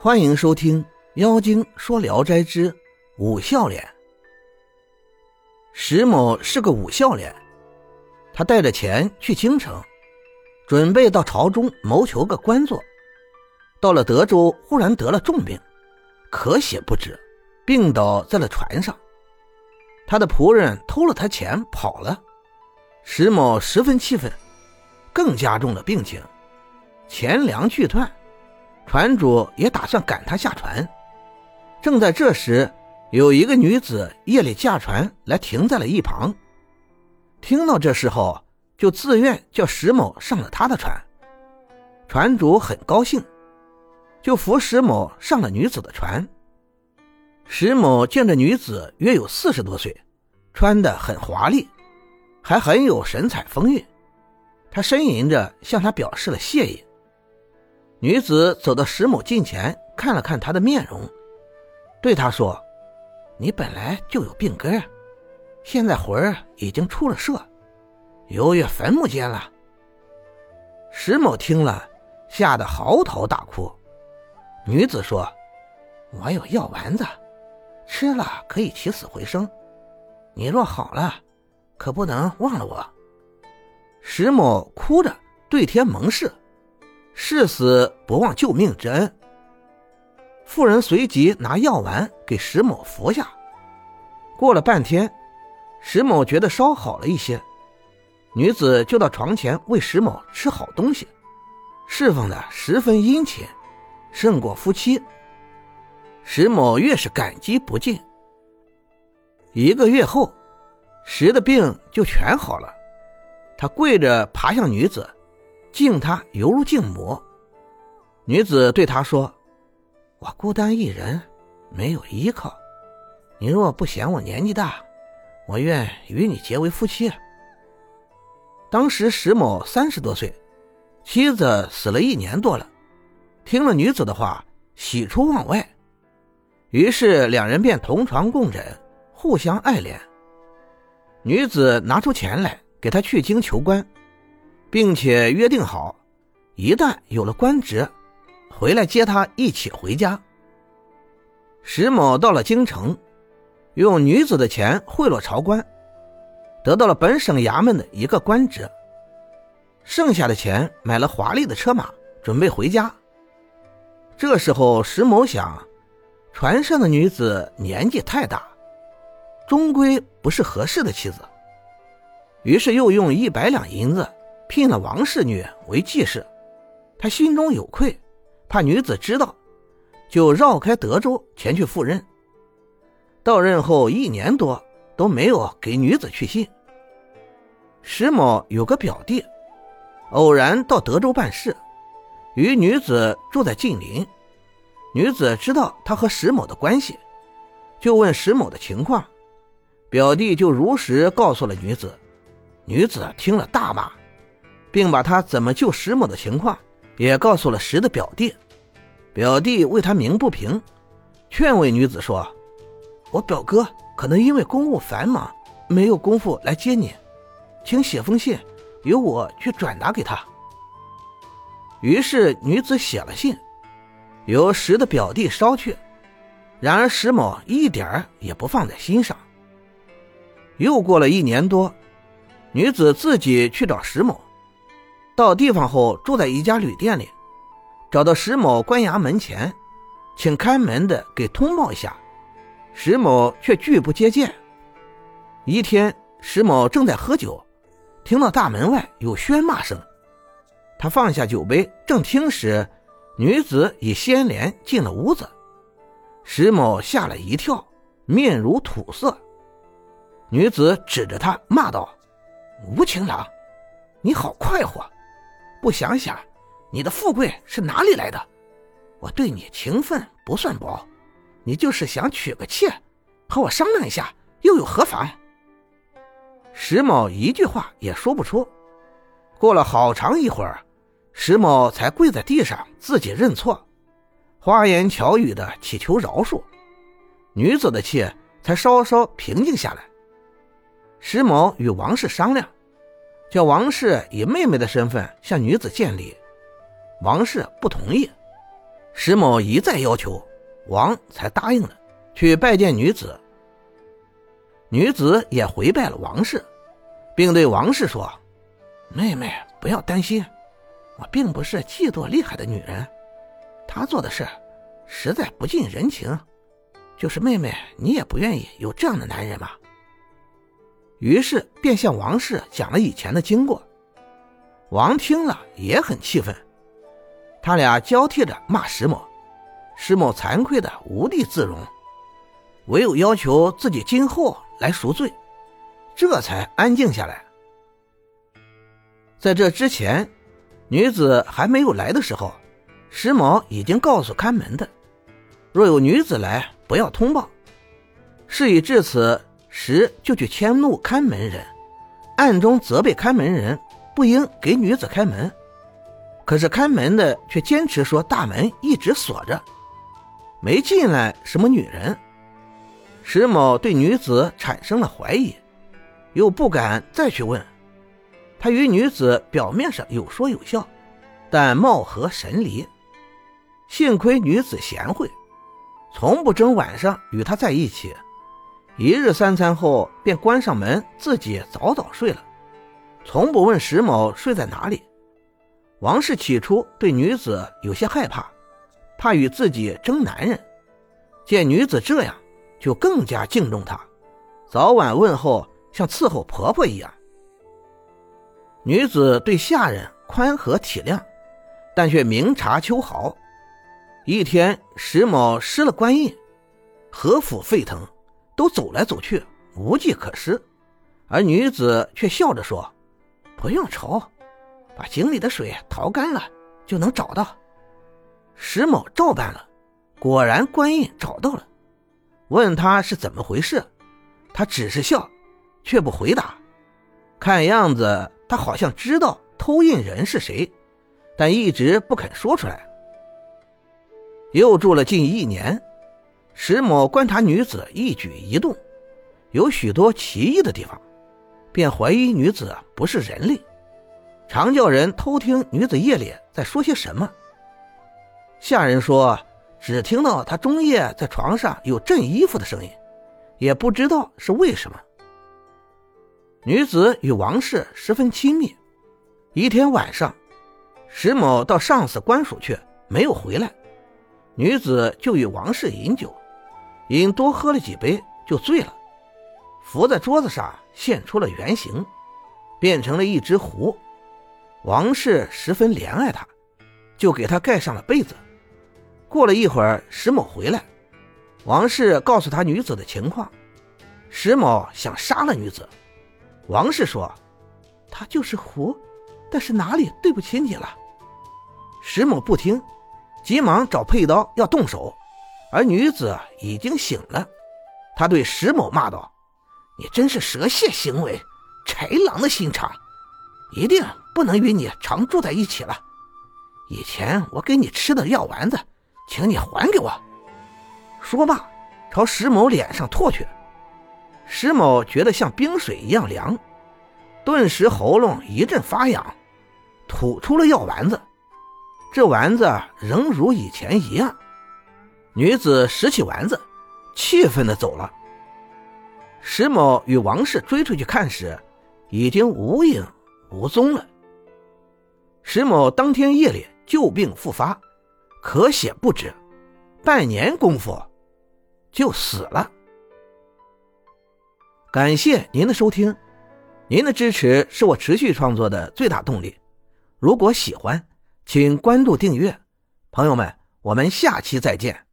欢迎收听《妖精说聊斋之武笑脸》。石某是个武笑脸，他带着钱去京城，准备到朝中谋求个官做。到了德州，忽然得了重病，咳血不止，病倒在了船上。他的仆人偷了他钱跑了，石某十分气愤，更加重了病情，钱粮俱断。船主也打算赶他下船，正在这时，有一个女子夜里驾船来停在了一旁。听到这事后，就自愿叫石某上了他的船。船主很高兴，就扶石某上了女子的船。石某见这女子约有四十多岁，穿得很华丽，还很有神采风韵。他呻吟着向他表示了谢意。女子走到石某近前，看了看他的面容，对他说：“你本来就有病根，现在魂儿已经出了社，游跃坟墓间了。”石某听了，吓得嚎啕大哭。女子说：“我有药丸子，吃了可以起死回生。你若好了，可不能忘了我。”石某哭着对天盟誓。誓死不忘救命之恩。妇人随即拿药丸给石某服下。过了半天，石某觉得稍好了一些，女子就到床前喂石某吃好东西，侍奉的十分殷勤，胜过夫妻。石某越是感激不尽。一个月后，石的病就全好了，他跪着爬向女子。敬他犹如敬母。女子对他说：“我孤单一人，没有依靠。你若不嫌我年纪大，我愿与你结为夫妻。”当时石某三十多岁，妻子死了一年多了。听了女子的话，喜出望外，于是两人便同床共枕，互相爱怜。女子拿出钱来给他去京求官。并且约定好，一旦有了官职，回来接他一起回家。石某到了京城，用女子的钱贿赂朝官，得到了本省衙门的一个官职。剩下的钱买了华丽的车马，准备回家。这时候，石某想，船上的女子年纪太大，终归不是合适的妻子，于是又用一百两银子。聘了王氏女为继室，他心中有愧，怕女子知道，就绕开德州前去赴任。到任后一年多都没有给女子去信。石某有个表弟，偶然到德州办事，与女子住在近邻。女子知道他和石某的关系，就问石某的情况，表弟就如实告诉了女子。女子听了大骂。并把他怎么救石某的情况也告诉了石的表弟，表弟为他鸣不平，劝慰女子说：“我表哥可能因为公务繁忙，没有功夫来接你，请写封信，由我去转达给他。”于是女子写了信，由石的表弟捎去。然而石某一点儿也不放在心上。又过了一年多，女子自己去找石某。到地方后，住在一家旅店里，找到石某关衙门前，请看门的给通报一下，石某却拒不接见。一天，石某正在喝酒，听到大门外有喧骂声，他放下酒杯正听时，女子已掀帘进了屋子，石某吓了一跳，面如土色。女子指着他骂道：“无情郎，你好快活！”不想想，你的富贵是哪里来的？我对你情分不算薄，你就是想娶个妾，和我商量一下，又有何妨？石某一句话也说不出。过了好长一会儿，石某才跪在地上自己认错，花言巧语的祈求饶恕，女子的气才稍稍平静下来。石某与王氏商量。叫王氏以妹妹的身份向女子见礼，王氏不同意。石某一再要求，王才答应了去拜见女子。女子也回拜了王氏，并对王氏说：“妹妹不要担心，我并不是嫉妒厉害的女人，她做的事实在不近人情。就是妹妹，你也不愿意有这样的男人吗？”于是便向王氏讲了以前的经过。王听了也很气愤，他俩交替着骂石某，石某惭愧的无地自容，唯有要求自己今后来赎罪，这才安静下来。在这之前，女子还没有来的时候，石某已经告诉看门的，若有女子来，不要通报。事已至此，石就去迁怒看门人，暗中责备看门人。不应给女子开门，可是看门的却坚持说大门一直锁着，没进来什么女人。石某对女子产生了怀疑，又不敢再去问。他与女子表面上有说有笑，但貌合神离。幸亏女子贤惠，从不争晚上与他在一起。一日三餐后，便关上门，自己早早睡了。从不问石某睡在哪里。王氏起初对女子有些害怕，怕与自己争男人。见女子这样，就更加敬重她，早晚问候，像伺候婆婆一样。女子对下人宽和体谅，但却明察秋毫。一天，石某失了官印，何府沸腾，都走来走去，无计可施，而女子却笑着说。不用愁，把井里的水淘干了就能找到。石某照办了，果然官印找到了。问他是怎么回事，他只是笑，却不回答。看样子他好像知道偷印人是谁，但一直不肯说出来。又住了近一年，石某观察女子一举一动，有许多奇异的地方。便怀疑女子不是人类，常叫人偷听女子夜里在说些什么。下人说，只听到她中夜在床上有震衣服的声音，也不知道是为什么。女子与王氏十分亲密。一天晚上，石某到上司官署去，没有回来，女子就与王氏饮酒，因多喝了几杯，就醉了。伏在桌子上，现出了原形，变成了一只狐。王氏十分怜爱他，就给他盖上了被子。过了一会儿，石某回来，王氏告诉他女子的情况。石某想杀了女子，王氏说：“他就是狐，但是哪里对不起你了？”石某不听，急忙找佩刀要动手，而女子已经醒了。他对石某骂道。你真是蛇蝎行为，豺狼的心肠，一定不能与你常住在一起了。以前我给你吃的药丸子，请你还给我。说罢，朝石某脸上唾去。石某觉得像冰水一样凉，顿时喉咙一阵发痒，吐出了药丸子。这丸子仍如以前一样。女子拾起丸子，气愤的走了。石某与王氏追出去看时，已经无影无踪了。石某当天夜里旧病复发，咳血不止，半年功夫就死了。感谢您的收听，您的支持是我持续创作的最大动力。如果喜欢，请关注订阅。朋友们，我们下期再见。